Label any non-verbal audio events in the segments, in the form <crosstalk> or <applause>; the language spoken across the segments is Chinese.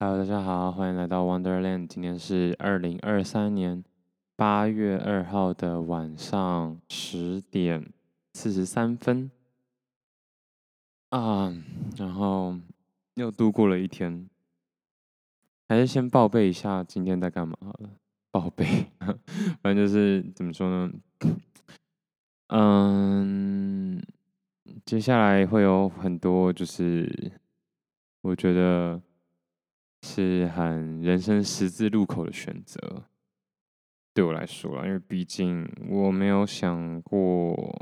Hello，大家好，欢迎来到 Wonderland。今天是二零二三年八月二号的晚上十点四十三分啊，然后又度过了一天。还是先报备一下今天在干嘛好了。报备，<laughs> 反正就是怎么说呢？嗯，接下来会有很多，就是我觉得。是很人生十字路口的选择，对我来说啦，因为毕竟我没有想过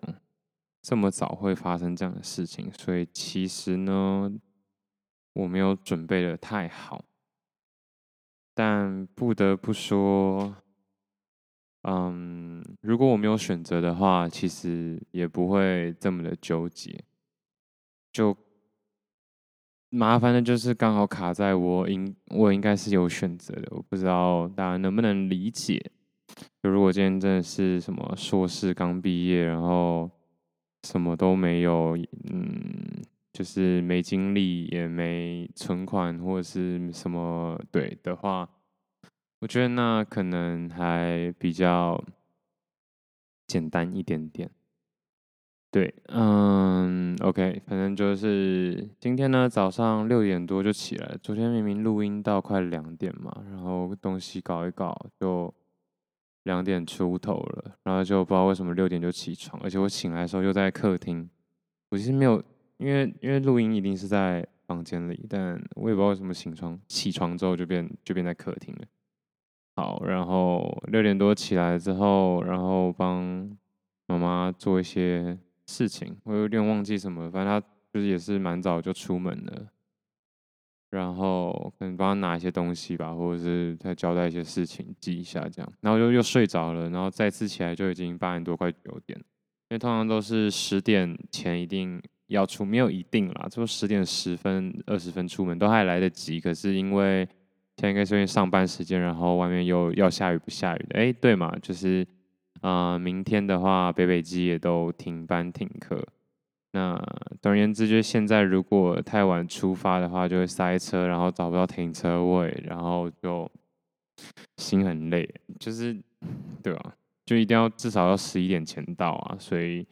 这么早会发生这样的事情，所以其实呢，我没有准备的太好。但不得不说，嗯，如果我没有选择的话，其实也不会这么的纠结，就。麻烦的就是刚好卡在我应我应该是有选择的，我不知道大家能不能理解。就如果今天真的是什么硕士刚毕业，然后什么都没有，嗯，就是没经历也没存款或者是什么对的话，我觉得那可能还比较简单一点点。对，嗯，OK，反正就是今天呢，早上六点多就起来。昨天明明录音到快两点嘛，然后东西搞一搞就两点出头了，然后就不知道为什么六点就起床，而且我醒来的时候又在客厅。我其实没有，因为因为录音一定是在房间里，但我也不知道为什么起床起床之后就变就变在客厅了。好，然后六点多起来之后，然后帮妈妈做一些。事情我有点忘记什么，反正他就是也是蛮早就出门了，然后可能帮他拿一些东西吧，或者是再交代一些事情记一下这样，然后就又睡着了，然后再次起来就已经八点多快九点，因为通常都是十点前一定要出，没有一定啦，就十点十分二十分出门都还来得及，可是因为现在应该是因为上班时间，然后外面又要下雨不下雨的，哎，对嘛，就是。啊、明天的话，北北基也都停班停课。那总而言之，就是现在如果太晚出发的话，就会塞车，然后找不到停车位，然后就心很累，就是对吧？就一定要至少要十一点前到啊，所以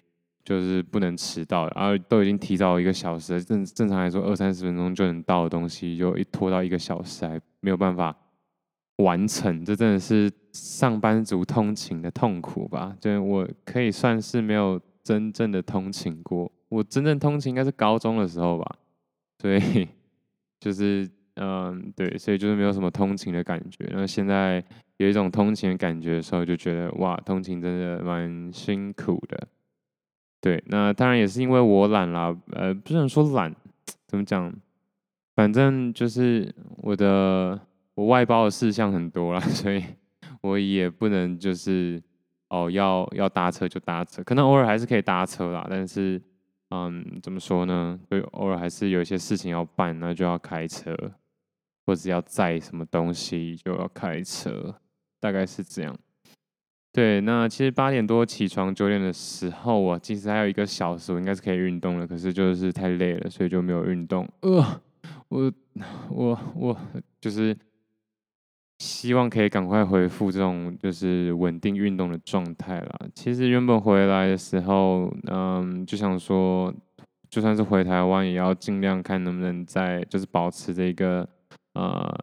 就是不能迟到。然后都已经提早一个小时，正正常来说二三十分钟就能到的东西，就一拖到一个小时，还没有办法完成，这真的是。上班族通勤的痛苦吧，就是我可以算是没有真正的通勤过。我真正通勤应该是高中的时候吧，所以就是 <laughs> 嗯，对，所以就是没有什么通勤的感觉。那现在有一种通勤的感觉的时候，就觉得哇，通勤真的蛮辛苦的。对，那当然也是因为我懒啦，呃，不能说懒，<tsk> 怎么讲？反正就是我的我外包的事项很多啦，所以。我也不能就是哦，要要搭车就搭车，可能偶尔还是可以搭车啦。但是，嗯，怎么说呢？就偶尔还是有一些事情要办，那就要开车，或者要载什么东西就要开车，大概是这样。对，那其实八点多起床，九点的时候我其实还有一个小时，我应该是可以运动了，可是就是太累了，所以就没有运动。呃，我我我就是。希望可以赶快恢复这种就是稳定运动的状态啦。其实原本回来的时候，嗯，就想说，就算是回台湾，也要尽量看能不能在就是保持这个呃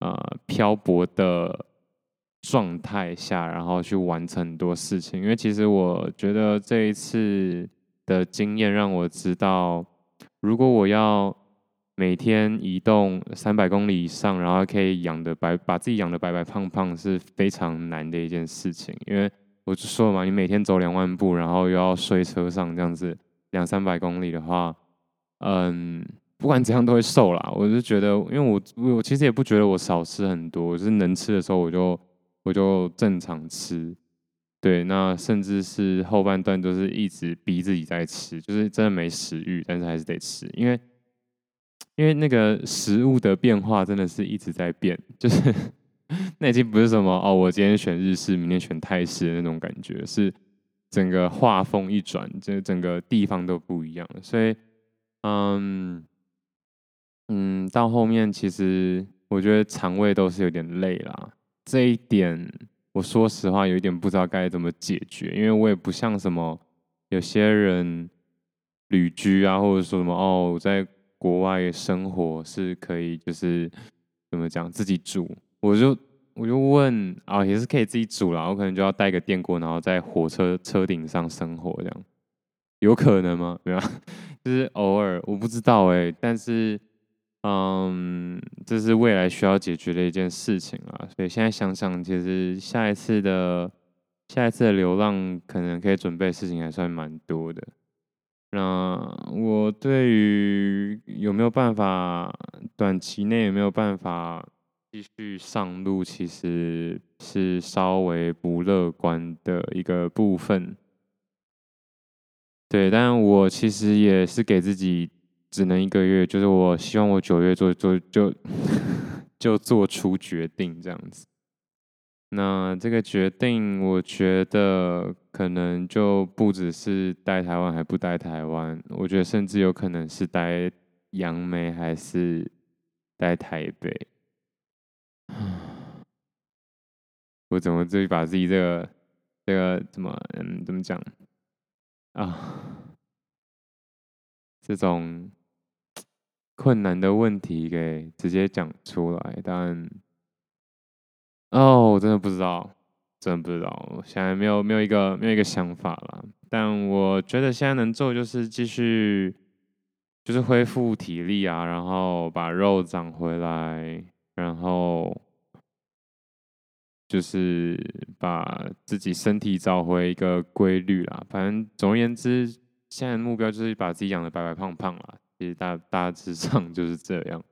呃漂泊的状态下，然后去完成很多事情。因为其实我觉得这一次的经验让我知道，如果我要每天移动三百公里以上，然后可以养的白，把自己养的白白胖胖，是非常难的一件事情。因为我就说了嘛，你每天走两万步，然后又要睡车上这样子两三百公里的话，嗯，不管怎样都会瘦啦。我就觉得，因为我我其实也不觉得我少吃很多，就是能吃的时候我就我就正常吃。对，那甚至是后半段都是一直逼自己在吃，就是真的没食欲，但是还是得吃，因为。因为那个食物的变化真的是一直在变，就是 <laughs> 那已经不是什么哦，我今天选日式，明天选泰式的那种感觉，是整个画风一转，这整个地方都不一样。所以，嗯嗯，到后面其实我觉得肠胃都是有点累啦。这一点，我说实话有一点不知道该怎么解决，因为我也不像什么有些人旅居啊，或者说什么哦，在国外生活是可以，就是怎么讲自己煮，我就我就问啊，也是可以自己煮啦，我可能就要带个电锅，然后在火车车顶上生活这样，有可能吗？<laughs> 对吧？就是偶尔，我不知道哎、但是。嗯，这是未来需要解决的一件事情啊，所以现在想想，其实下一次的下一次的流浪，可能可以准备事情还算蛮多的。那我对于有没有办法短期内有没有办法继续上路，其实是稍微不乐观的一个部分。对，但我其实也是给自己。只能一个月，就是我希望我九月做做就 <laughs> 就做出决定这样子。那这个决定，我觉得可能就不只是待台湾还不待台湾，我觉得甚至有可能是待杨梅还是待台北。我怎么自己把自己这个这个怎么嗯怎么讲啊？这种。困难的问题给直接讲出来，但哦，我真的不知道，真的不知道，我现在没有没有一个没有一个想法了。但我觉得现在能做就是继续，就是恢复体力啊，然后把肉长回来，然后就是把自己身体找回一个规律啦。反正总而言之，现在目标就是把自己养得白白胖胖啦。其实大大致上就是这样。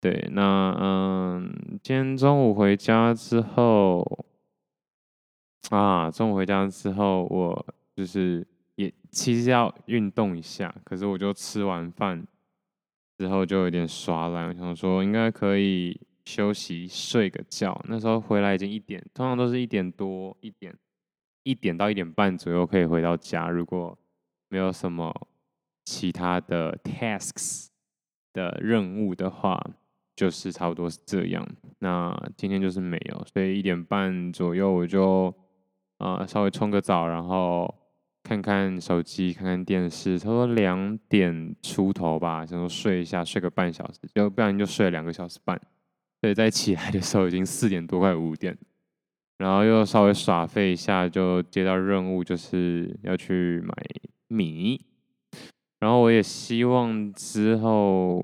对，那嗯，今天中午回家之后，啊，中午回家之后，我就是也其实要运动一下，可是我就吃完饭之后就有点耍懒，我想说应该可以休息睡个觉。那时候回来已经一点，通常都是一点多、一点、一点到一点半左右可以回到家，如果没有什么。其他的 tasks 的任务的话，就是差不多是这样。那今天就是没有，所以一点半左右我就啊、稍微冲个澡，然后看看手机，看看电视。差不多两点出头吧，想说睡一下，睡个半小时，就不然就睡了两个小时半。所以再起来的时候已经四点多，快五点。然后又稍微耍废一下，就接到任务，就是要去买米。然后我也希望之后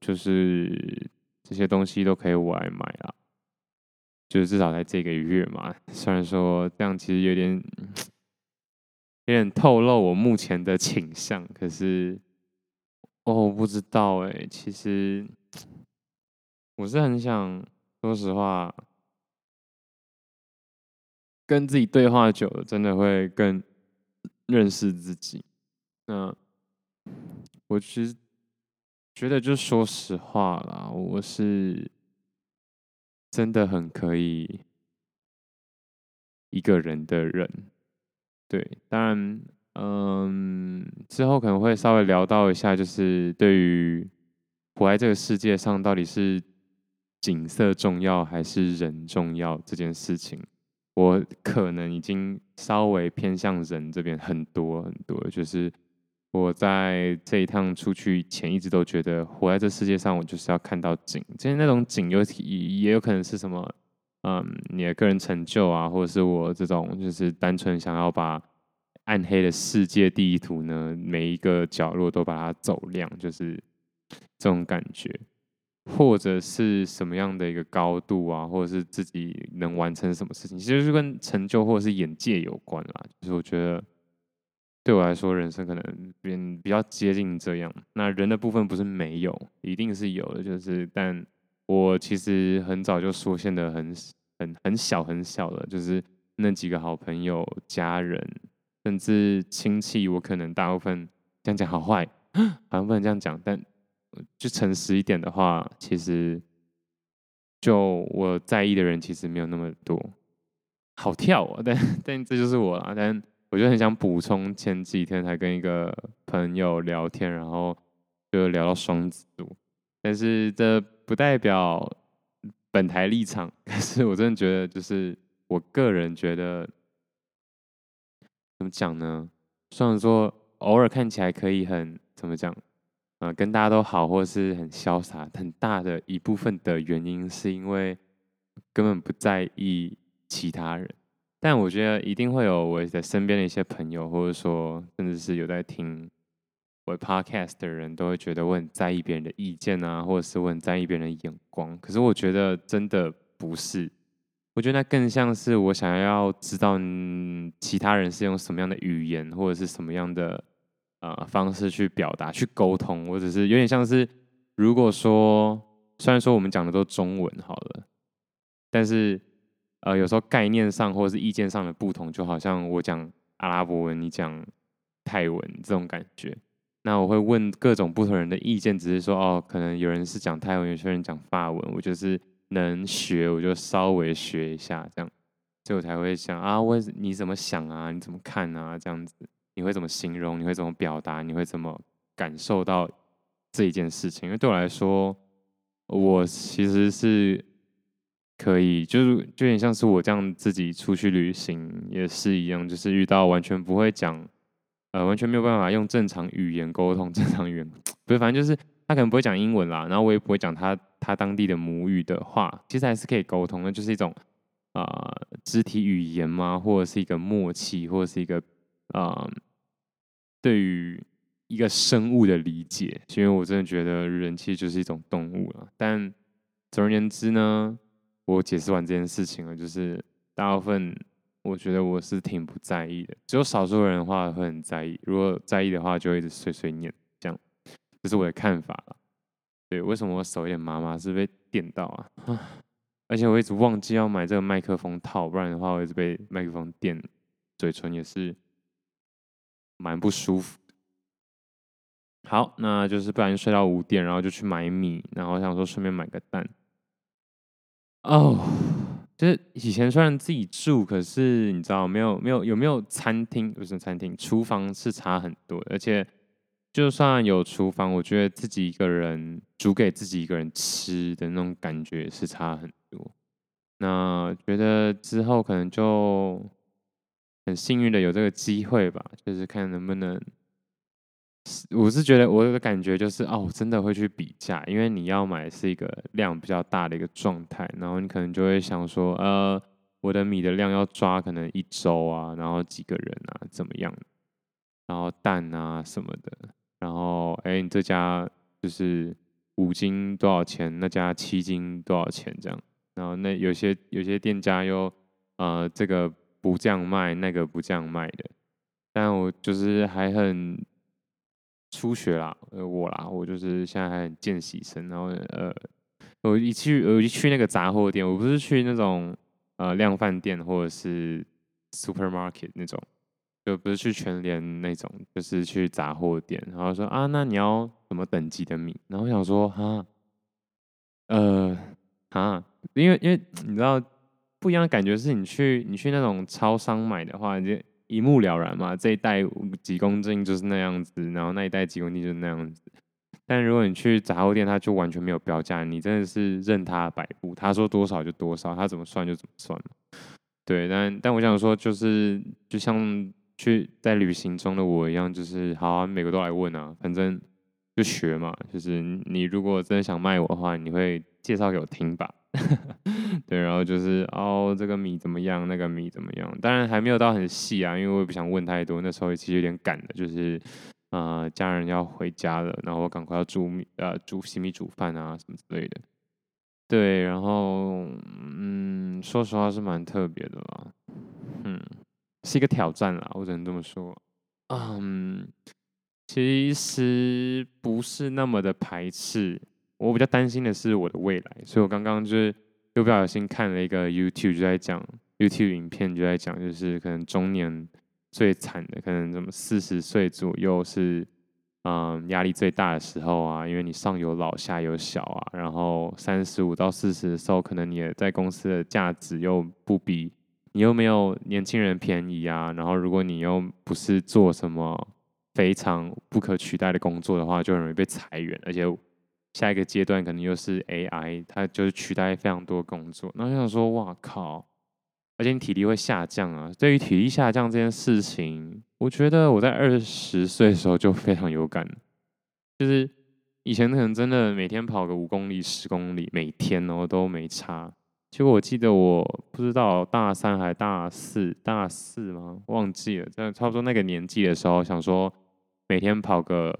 就是这些东西都可以我来买啊，就是至少在这个月嘛。虽然说这样其实有点有点透露我目前的倾向，可是哦，我不知道哎。其实我是很想说实话，跟自己对话久了，真的会更认识自己。那。我其实觉得，就说实话啦，我是真的很可以一个人的人。对，当然，嗯，之后可能会稍微聊到一下，就是对于活在这个世界上，到底是景色重要还是人重要这件事情，我可能已经稍微偏向人这边很多很多，就是。我在这一趟出去前，一直都觉得活在这世界上，我就是要看到景。其实那种景有也有可能是什么，嗯，你的个人成就啊，或者是我这种就是单纯想要把暗黑的世界地图呢，每一个角落都把它走亮，就是这种感觉，或者是什么样的一个高度啊，或者是自己能完成什么事情，其实就跟成就或者是眼界有关啦。就是我觉得。对我来说，人生可能比比较接近这样。那人的部分不是没有，一定是有的。就是，但我其实很早就缩限的很很很小很小了。就是那几个好朋友、家人，甚至亲戚，我可能大部分这样讲好坏，好像不能这样讲。但就诚实一点的话，其实就我在意的人其实没有那么多。好跳啊！但 <laughs> 但这就是我啦。但我就很想补充，前几天才跟一个朋友聊天，然后就聊到双子座，但是这不代表本台立场，<laughs> 可是我真的觉得，就是我个人觉得，怎么讲呢？虽然说偶尔看起来可以很怎么讲，呃，跟大家都好，或是很潇洒，很大的一部分的原因是因为根本不在意其他人。但我觉得一定会有我在身边的一些朋友，或者说甚至是有在听我 podcast 的人，都会觉得我很在意别人的意见啊，或者是我很在意别人的眼光。可是我觉得真的不是，我觉得那更像是我想要知道其他人是用什么样的语言，或者是什么样的呃方式去表达、去沟通。我只是有点像是，如果说虽然说我们讲的都中文好了，但是。呃，有时候概念上或者是意见上的不同，就好像我讲阿拉伯文，你讲泰文这种感觉。那我会问各种不同人的意见，只是说哦，可能有人是讲泰文，有些人讲法文，我就是能学，我就稍微学一下这样，所以我才会想啊，我你怎么想啊？你怎么看啊？这样子，你会怎么形容？你会怎么表达？你会怎么感受到这一件事情？因为对我来说，我其实是。可以，就是就有点像是我这样自己出去旅行也是一样，就是遇到完全不会讲，呃，完全没有办法用正常语言沟通，<laughs> 正常语言不是，反正就是他可能不会讲英文啦，然后我也不会讲他他当地的母语的话，其实还是可以沟通的，就是一种啊、肢体语言嘛，或者是一个默契，或者是一个啊、对于一个生物的理解，因为我真的觉得人其实就是一种动物了，但总而言之呢。我解释完这件事情了，就是大部分我觉得我是挺不在意的，只有少数人的话会很在意。如果在意的话，就会一直碎碎念，这样，这是我的看法了。对，为什么我手有点麻麻？是被电到啊？<laughs> 而且我一直忘记要买这个麦克风套，不然的话我一直被麦克风电，嘴唇也是蛮不舒服。好，那就是不然睡到五点，然后就去买米，然后想说顺便买个蛋。哦，就是以前虽然自己住，可是你知道没有没有有没有餐厅？不是餐厅，厨房是差很多。而且就算有厨房，我觉得自己一个人煮给自己一个人吃的那种感觉是差很多。那觉得之后可能就很幸运的有这个机会吧，就是看能不能。我是觉得我有个感觉就是哦，我真的会去比价，因为你要买是一个量比较大的一个状态，然后你可能就会想说，呃，我的米的量要抓可能一周啊，然后几个人啊，怎么样？然后蛋啊什么的，然后哎，你这家就是五斤多少钱？那家七斤多少钱？这样，然后那有些有些店家又呃这个不这样卖，那个不这样卖的，但我就是还很。初学啦，呃，我啦，我就是现在还很见习生，然后呃，我一去我一去那个杂货店，我不是去那种呃量贩店或者是 supermarket 那种，就不是去全联那种，就是去杂货店，然后说啊，那你要什么等级的米？然后我想说哈，呃，哈，因为因为你知道不一样的感觉是你去你去那种超商买的话，你就。一目了然嘛，这一袋几公斤就是那样子，然后那一袋几公斤就是那样子。但如果你去杂货店，它就完全没有标价，你真的是任它摆布，他说多少就多少，他怎么算就怎么算。对，但但我想说，就是就像去在旅行中的我一样，就是好啊，每个都来问啊，反正就学嘛。就是你如果真的想卖我的话，你会介绍给我听吧。<laughs> 对，然后就是哦，这个米怎么样？那个米怎么样？当然还没有到很细啊，因为我也不想问太多。那时候其实有点赶的，就是呃，家人要回家了，然后我赶快要煮米，呃，煮洗米煮饭啊什么之类的。对，然后嗯，说实话是蛮特别的啦，嗯，是一个挑战啦，我只能这么说。嗯，其实不是那么的排斥。我比较担心的是我的未来，所以我刚刚就是又不小心看了一个 YouTube，就在讲 YouTube 影片，就在讲就是可能中年最惨的，可能什么四十岁左右是嗯压力最大的时候啊，因为你上有老下有小啊，然后三十五到四十的时候，可能你也在公司的价值又不比你又没有年轻人便宜啊，然后如果你又不是做什么非常不可取代的工作的话，就很容易被裁员，而且。下一个阶段可能又是 AI，它就是取代非常多工作。然后就想说，哇靠！而且你体力会下降啊。对于体力下降这件事情，我觉得我在二十岁的时候就非常有感，就是以前可能真的每天跑个五公里、十公里，每天哦都没差。结果我记得我不知道大三还大四，大四吗？忘记了，在差不多那个年纪的时候，想说每天跑个。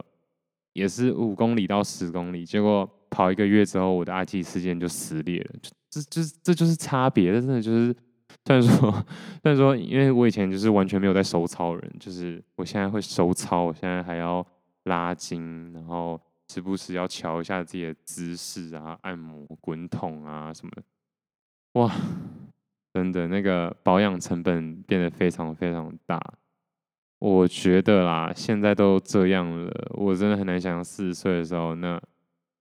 也是五公里到十公里，结果跑一个月之后，我的阿基事件就撕裂了。就这、这、这就是差别。这真的就是，虽然说，<laughs> 虽然说，因为我以前就是完全没有在收操人，就是我现在会收操，我现在还要拉筋，然后时不时要瞧一下自己的姿势啊，按摩、滚筒啊什么的。哇，真的那个保养成本变得非常非常大。我觉得啦，现在都这样了，我真的很难想象四十岁的时候，那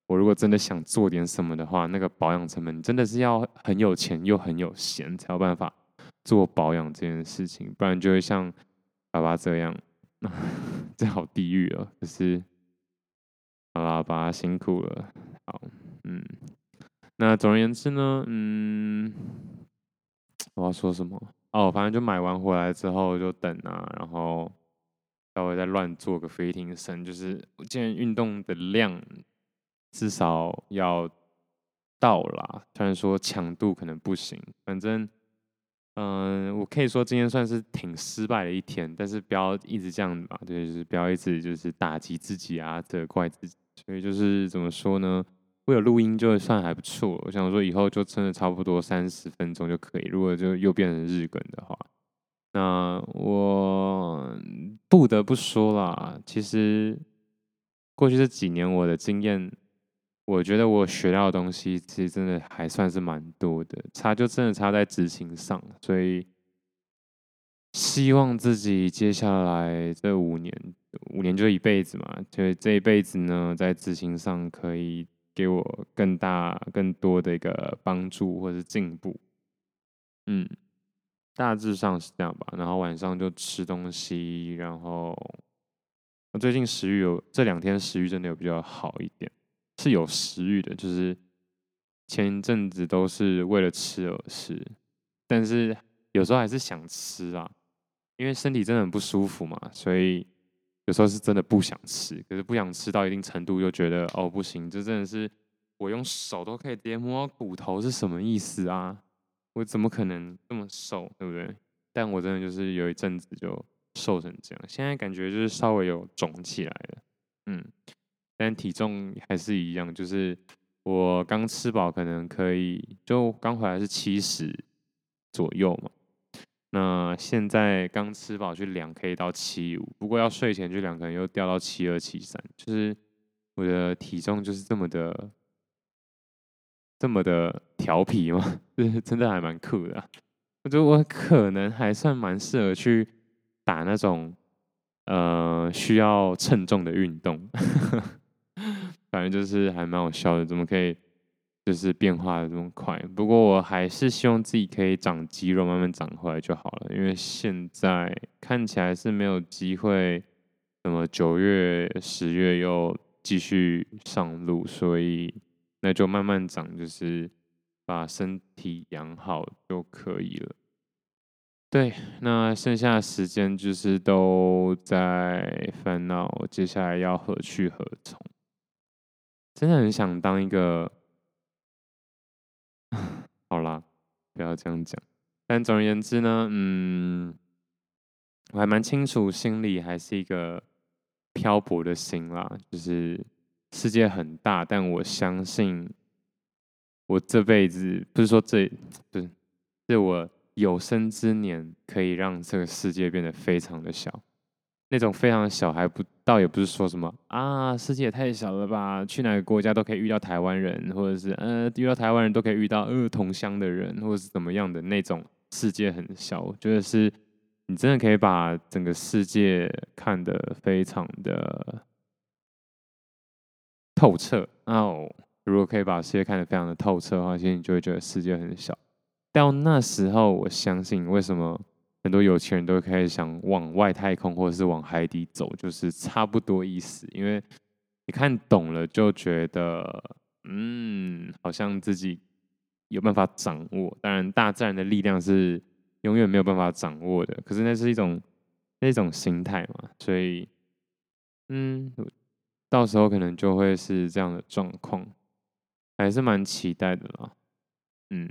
我如果真的想做点什么的话，那个保养成本真的是要很有钱又很有闲才有办法做保养这件事情，不然就会像爸爸这样，<laughs> 这好地狱哦。可是，好啦，爸爸辛苦了。好，嗯，那总而言之呢，嗯，我要说什么？哦，反正就买完回来之后就等啊，然后稍微再乱做个飞挺身，就是我今天运动的量至少要到啦。虽然说强度可能不行，反正嗯、我可以说今天算是挺失败的一天，但是不要一直这样子嘛，对，就是不要一直就是打击自己啊，责怪自己。所以就是怎么说呢？我有录音就算还不错，我想说以后就真的差不多三十分钟就可以。如果就又变成日更的话，那我不得不说啦，其实过去这几年我的经验，我觉得我学到的东西其实真的还算是蛮多的，差就真的差在执行上。所以希望自己接下来这五年，五年就一辈子嘛，就这一辈子呢，在执行上可以。给我更大、更多的一个帮助或者是进步，嗯，大致上是这样吧。然后晚上就吃东西，然后我最近食欲有这两天食欲真的有比较好一点，是有食欲的，就是前一阵子都是为了吃而吃，但是有时候还是想吃啊，因为身体真的很不舒服嘛，所以。有时候是真的不想吃，可是不想吃到一定程度，又觉得哦不行，这真的是我用手都可以直接摸骨头，是什么意思啊？我怎么可能这么瘦，对不对？但我真的就是有一阵子就瘦成这样，现在感觉就是稍微有肿起来了，嗯，但体重还是一样，就是我刚吃饱可能可以，就刚回来是七十左右嘛。那现在刚吃饱去量可以到七五，不过要睡前去量可能又掉到七二七三，就是我的体重就是这么的这么的调皮吗，<laughs> 就是真的还蛮酷的。我觉得我可能还算蛮适合去打那种呃需要称重的运动，<laughs> 反正就是还蛮好笑的，怎么可以？就是变化的这么快，不过我还是希望自己可以长肌肉，慢慢长回来就好了。因为现在看起来是没有机会，那么九月、十月又继续上路，所以那就慢慢长，就是把身体养好就可以了。对，那剩下的时间就是都在烦恼接下来要何去何从。真的很想当一个。<laughs> 好啦，不要这样讲。但总而言之呢，嗯，我还蛮清楚，心里还是一个漂泊的心啦。就是世界很大，但我相信我这辈子不是说这，不是，是我有生之年可以让这个世界变得非常的小。那种非常小，还不倒也不是说什么啊，世界也太小了吧？去哪个国家都可以遇到台湾人，或者是呃，遇到台湾人都可以遇到呃同乡的人，或者是怎么样的那种世界很小。我觉得是你真的可以把整个世界看得非常的透彻。哦，如果可以把世界看得非常的透彻的话，其实你就会觉得世界很小。到那时候，我相信为什么。很多有钱人都开始想往外太空或者是往海底走，就是差不多意思。因为你看懂了就觉得，嗯，好像自己有办法掌握。当然，大自然的力量是永远没有办法掌握的，可是那是一种那种心态嘛，所以，嗯，到时候可能就会是这样的状况，还是蛮期待的啦。嗯，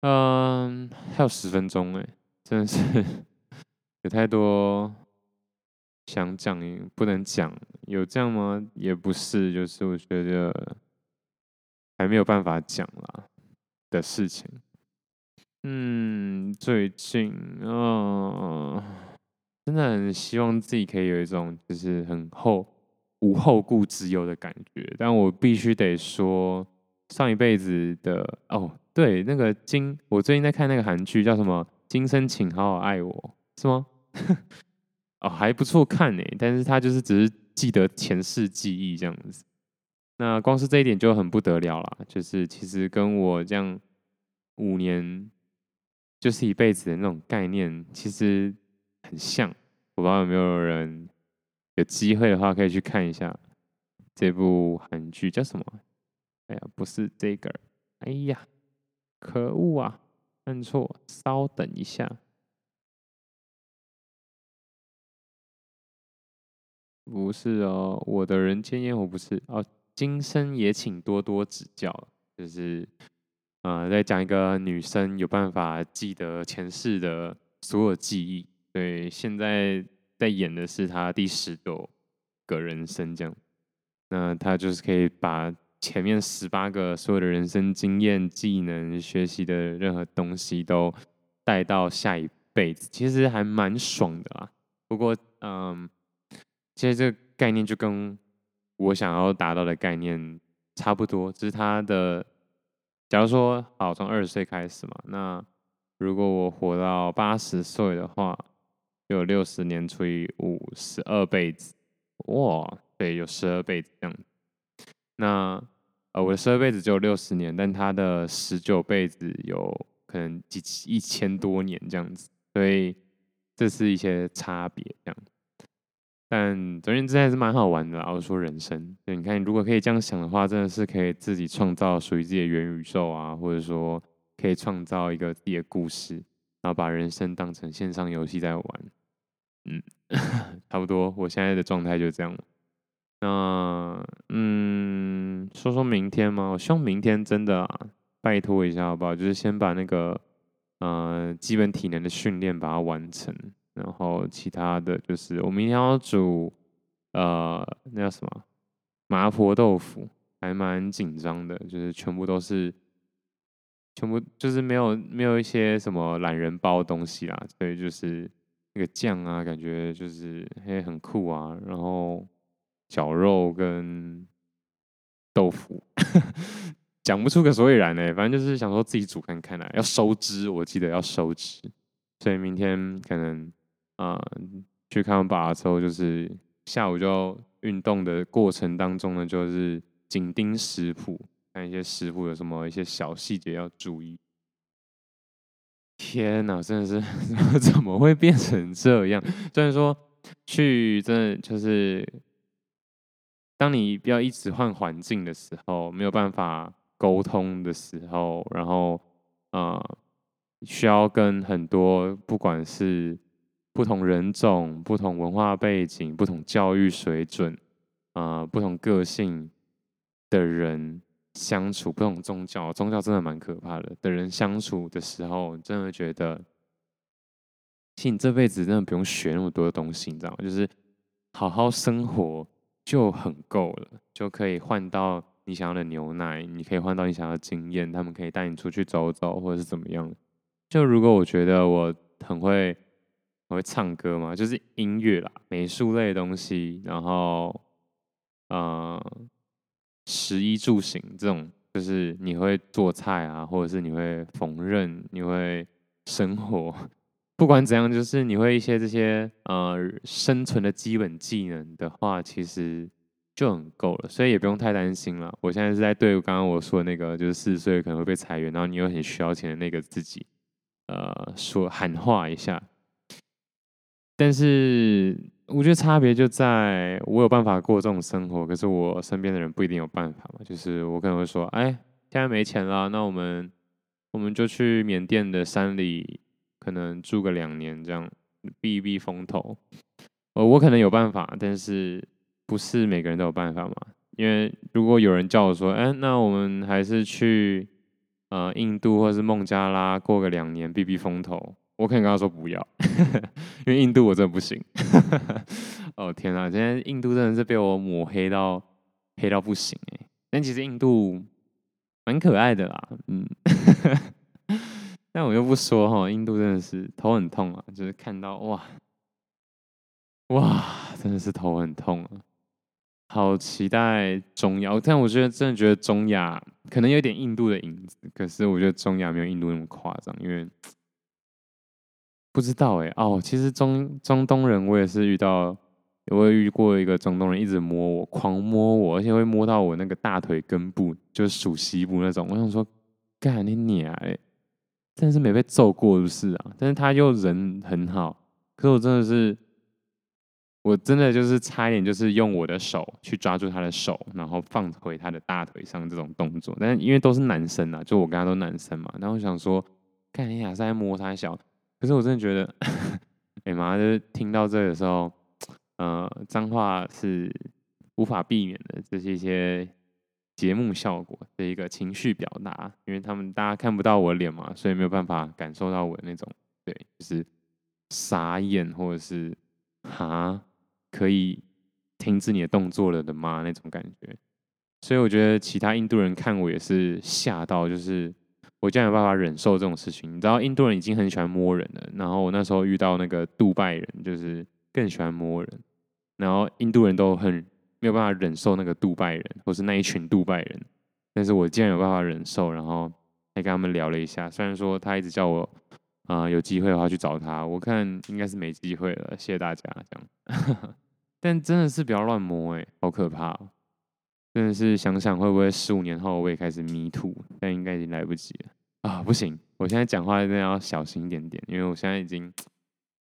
嗯，还有十分钟哎，真的是有太多。想讲不能讲，有这样吗？也不是，就是我觉得还没有办法讲啦的事情。嗯，最近啊、真的很希望自己可以有一种就是很后无后顾之忧的感觉，但我必须得说，上一辈子的哦，对，那个今我最近在看那个韩剧叫什么《今生请好好爱我》，是吗？<laughs> 哦，还不错看呢，但是他就是只是记得前世记忆这样子，那光是这一点就很不得了啦。就是其实跟我这样五年就是一辈子的那种概念，其实很像。我不知道有没有人有机会的话，可以去看一下这部韩剧叫什么？哎呀，不是这个，哎呀，可恶啊，按错，稍等一下。不是哦，我的人间烟火不是哦。今生也请多多指教，就是呃，在讲一个女生有办法记得前世的所有记忆。对，现在在演的是她第十九个人生，这样。那她就是可以把前面十八个所有的人生经验、技能、学习的任何东西都带到下一辈子，其实还蛮爽的啦。不过，嗯。其实这个概念就跟我想要达到的概念差不多，只是它的，假如说好从二十岁开始嘛，那如果我活到八十岁的话，有六十年除以五，十二辈子，哇，对，有十二辈子这样。那呃，我的十二辈子只有六十年，但他的十九辈子有可能几一千多年这样子，所以这是一些差别这样。但总而言之还是蛮好玩的。然后说人生，你看，如果可以这样想的话，真的是可以自己创造属于自己的元宇宙啊，或者说可以创造一个自己的故事，然后把人生当成线上游戏在玩。嗯，<laughs> 差不多，我现在的状态就这样了。那嗯，说说明天吗？我希望明天真的啊，拜托一下好不好？就是先把那个呃基本体能的训练把它完成。然后其他的就是，我明天要煮，呃，那叫什么麻婆豆腐，还蛮紧张的，就是全部都是，全部就是没有没有一些什么懒人包东西啦，所以就是那个酱啊，感觉就是嘿很酷啊，然后绞肉跟豆腐，<laughs> 讲不出个所以然呢，反正就是想说自己煮看看啦，要收汁，我记得要收汁，所以明天可能。啊、去看完爸爸之后，就是下午就运动的过程当中呢，就是紧盯食谱，看一些食谱有什么一些小细节要注意。天哪，真的是 <laughs> 怎么会变成这样？虽然说去真的就是，当你不要一直换环境的时候，没有办法沟通的时候，然后啊、需要跟很多不管是。不同人种、不同文化背景、不同教育水准，啊、不同个性的人相处，不同宗教，宗教真的蛮可怕的。的人相处的时候，真的觉得，其实你这辈子真的不用学那么多的东西，你知道吗？就是好好生活就很够了，就可以换到你想要的牛奶，你可以换到你想要的经验，他们可以带你出去走走，或者是怎么样。就如果我觉得我很会。我会唱歌嘛？就是音乐啦，美术类的东西，然后，呃，食衣住行这种，就是你会做菜啊，或者是你会缝纫，你会生活，不管怎样，就是你会一些这些呃生存的基本技能的话，其实就很够了，所以也不用太担心了。我现在是在对刚刚我说的那个，就是四十岁可能会被裁员，然后你又很需要钱的那个自己，呃，说喊话一下。但是我觉得差别就在我有办法过这种生活，可是我身边的人不一定有办法嘛。就是我可能会说，哎，现在没钱了，那我们我们就去缅甸的山里，可能住个两年，这样避一避风头。我我可能有办法，但是不是每个人都有办法嘛？因为如果有人叫我说，哎，那我们还是去呃印度或是孟加拉过个两年避避风头。我可能跟他说不要，<laughs> 因为印度我真的不行。<laughs> 哦天啊，今天印度真的是被我抹黑到黑到不行哎！但其实印度蛮可爱的啦，嗯。<laughs> 但我又不说哈，印度真的是头很痛啊，就是看到哇哇，真的是头很痛啊。好期待中亚，但我觉得真的觉得中亚可能有点印度的影子，可是我觉得中亚没有印度那么夸张，因为。不知道哎、哦，其实中中东人我也是遇到，我也遇过一个中东人一直摸我，狂摸我，而且会摸到我那个大腿根部，就是属膝部那种。我想说，干你娘哎，真是没被揍过不是啊？但是他又人很好，可是我真的是，我真的就是差一点就是用我的手去抓住他的手，然后放回他的大腿上这种动作。但是因为都是男生啊，就我跟他都男生嘛，然后我想说，看你娘是在摸他小。可是我真的觉得，<laughs> 哎妈，就是听到这个的时候，呃，脏话是无法避免的，这是一些节目效果的一个情绪表达，因为他们大家看不到我脸嘛，所以没有办法感受到我的那种，对，就是傻眼或者是哈，可以停止你的动作了的吗？那种感觉，所以我觉得其他印度人看我也是吓到，就是。我竟然有办法忍受这种事情，你知道印度人已经很喜欢摸人了，然后我那时候遇到那个杜拜人，就是更喜欢摸人，然后印度人都很没有办法忍受那个杜拜人，或是那一群杜拜人，但是我竟然有办法忍受，然后还跟他们聊了一下，虽然说他一直叫我啊、有机会的话去找他，我看应该是没机会了，谢谢大家这样，<laughs> 但真的是不要乱摸哎，好可怕。真的是想想会不会十五年后我也开始迷途但应该已经来不及了啊！不行，我现在讲话真的要小心一点点，因为我现在已经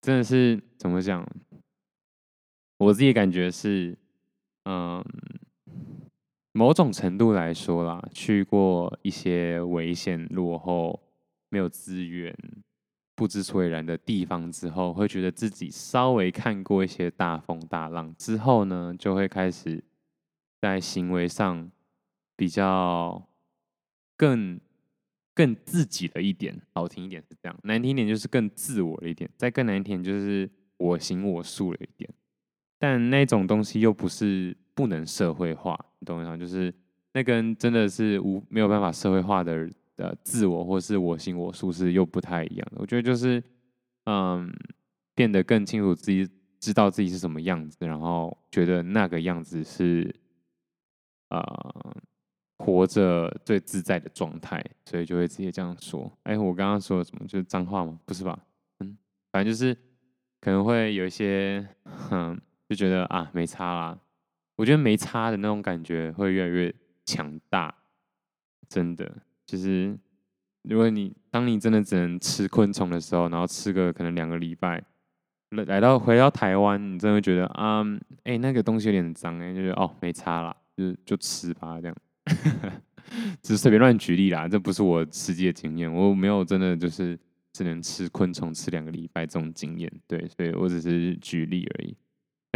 真的是怎么讲？我自己感觉是，嗯，某种程度来说啦，去过一些危险、落后、没有资源、不知所以然的地方之后，会觉得自己稍微看过一些大风大浪之后呢，就会开始。在行为上比较更更自己的一点，好听一点是这样，难听一点就是更自我的一点，再更难听就是我行我素了一点。但那种东西又不是不能社会化，你懂吗？就是那跟真的是无没有办法社会化的的自我或是我行我素是又不太一样的。我觉得就是嗯，变得更清楚自己，知道自己是什么样子，然后觉得那个样子是。啊、活着最自在的状态，所以就会直接这样说。哎，我刚刚说了什么？就是脏话吗？不是吧？嗯，反正就是可能会有一些，哼，就觉得啊，没差啦。我觉得没差的那种感觉会越来越强大。真的，就是如果你当你真的只能吃昆虫的时候，然后吃个可能两个礼拜，来来到回到台湾，你真的会觉得啊，哎，那个东西有点脏，哎，就觉得哦，没差啦。就就吃吧，这样，<laughs> 只是随便乱举例啦，这不是我实际的经验，我没有真的就是只能吃昆虫吃两个礼拜这种经验，对，所以我只是举例而已。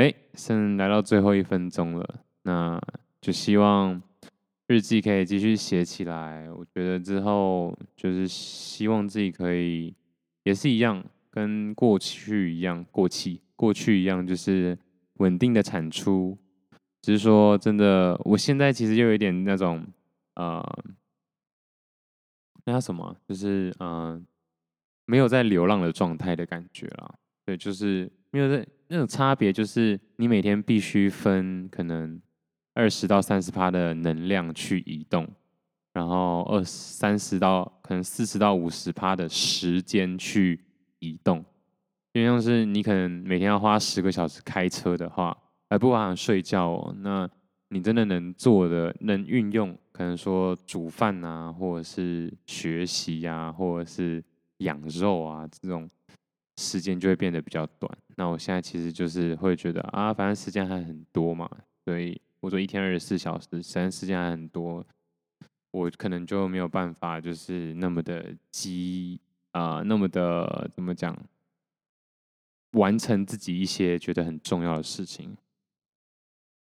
哎，剩来到最后一分钟了，那就希望日记可以继续写起来。我觉得之后就是希望自己可以也是一样，跟过去一样，过气过去一样，就是稳定的产出。只是说真的，我现在其实又有一点那种，呃，那叫什么？就是嗯、呃，没有在流浪的状态的感觉了。对，就是没有在那种差别，就是你每天必须分可能二十到三十趴的能量去移动，然后二三十到可能四十到五十趴的时间去移动。因为像是你可能每天要花十个小时开车的话。而不晚上睡觉哦，那你真的能做的、能运用，可能说煮饭啊，或者是学习呀、啊，或者是养肉啊，这种时间就会变得比较短。那我现在其实就是会觉得啊，反正时间还很多嘛，所以我说一天二十四小时，反正时间还很多，我可能就没有办法就是那么的急啊、那么的怎么讲，完成自己一些觉得很重要的事情。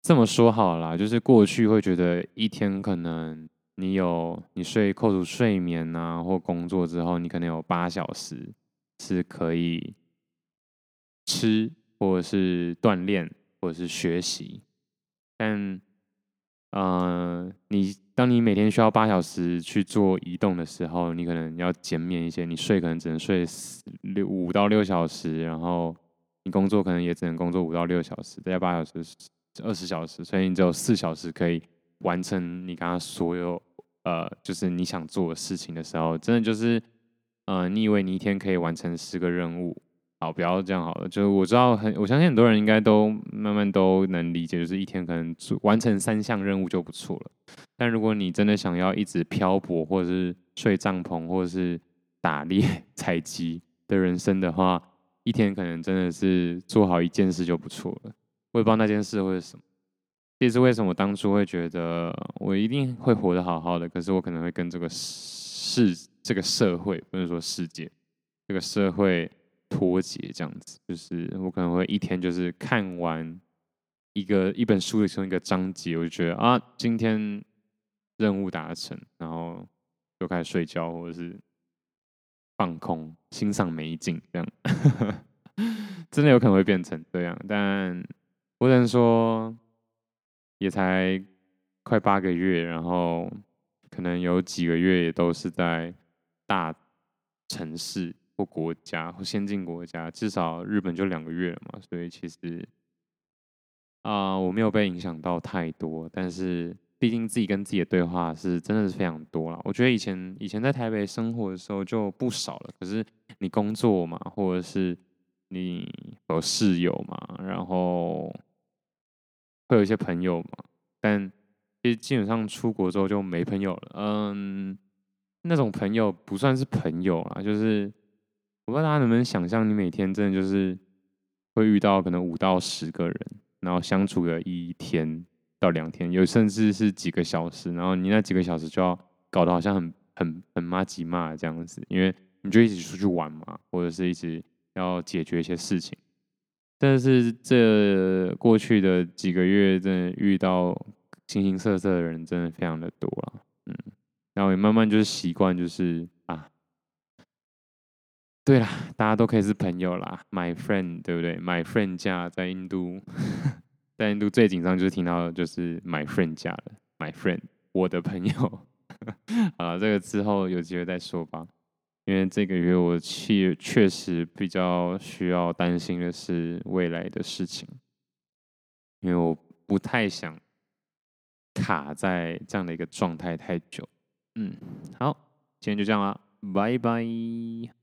这么说好了啦，就是过去会觉得一天可能你有你睡扣除睡眠啊或工作之后，你可能有八小时是可以吃或者是锻炼或者是学习，但呃，你当你每天需要八小时去做移动的时候，你可能要减免一些，你睡可能只能睡六五到六小时，然后你工作可能也只能工作五到六小时，再加八小时。二十小时，所以你只有四小时可以完成你刚刚所有呃，就是你想做的事情的时候，真的就是呃，你以为你一天可以完成十个任务，好，不要这样好了。就是我知道很，我相信很多人应该都慢慢都能理解，就是一天可能完成三项任务就不错了。但如果你真的想要一直漂泊，或者是睡帐篷，或者是打猎 <laughs> 采集的人生的话，一天可能真的是做好一件事就不错了。我也不知道那件事会是什么，这也是为什么我当初会觉得我一定会活得好好的，可是我可能会跟这个世、这个社会，不能说世界，这个社会脱节这样子。就是我可能会一天就是看完一个一本书的其中一个章节，我就觉得啊，今天任务达成，然后就开始睡觉或者是放空，欣赏美景，这样 <laughs> 真的有可能会变成这样，但。我只能说，也才快八个月，然后可能有几个月也都是在大城市或国家或先进国家，至少日本就两个月了嘛，所以其实啊、我没有被影响到太多。但是毕竟自己跟自己的对话是真的是非常多了。我觉得以前以前在台北生活的时候就不少了，可是你工作嘛，或者是你有室友嘛，然后。会有一些朋友嘛，但其实基本上出国之后就没朋友了。嗯，那种朋友不算是朋友啦，就是我不知道大家能不能想象，你每天真的就是会遇到可能五到十个人，然后相处个一天到两天，有甚至是几个小时，然后你那几个小时就要搞得好像很很很麻吉嘛这样子，因为你就一起出去玩嘛，或者是一直要解决一些事情。但是这过去的几个月，真的遇到形形色色的人，真的非常的多了，嗯，然后也慢慢就是习惯，就是啊，对啦，大家都可以是朋友啦，my friend，对不对？my friend 家在印度，<laughs> 在印度最紧张就是听到就是 my friend 家了，my friend，我的朋友，<laughs> 好了，这个之后有机会再说吧。因为这个月我确确实比较需要担心的是未来的事情，因为我不太想卡在这样的一个状态太久。嗯，好，今天就这样啦，拜拜。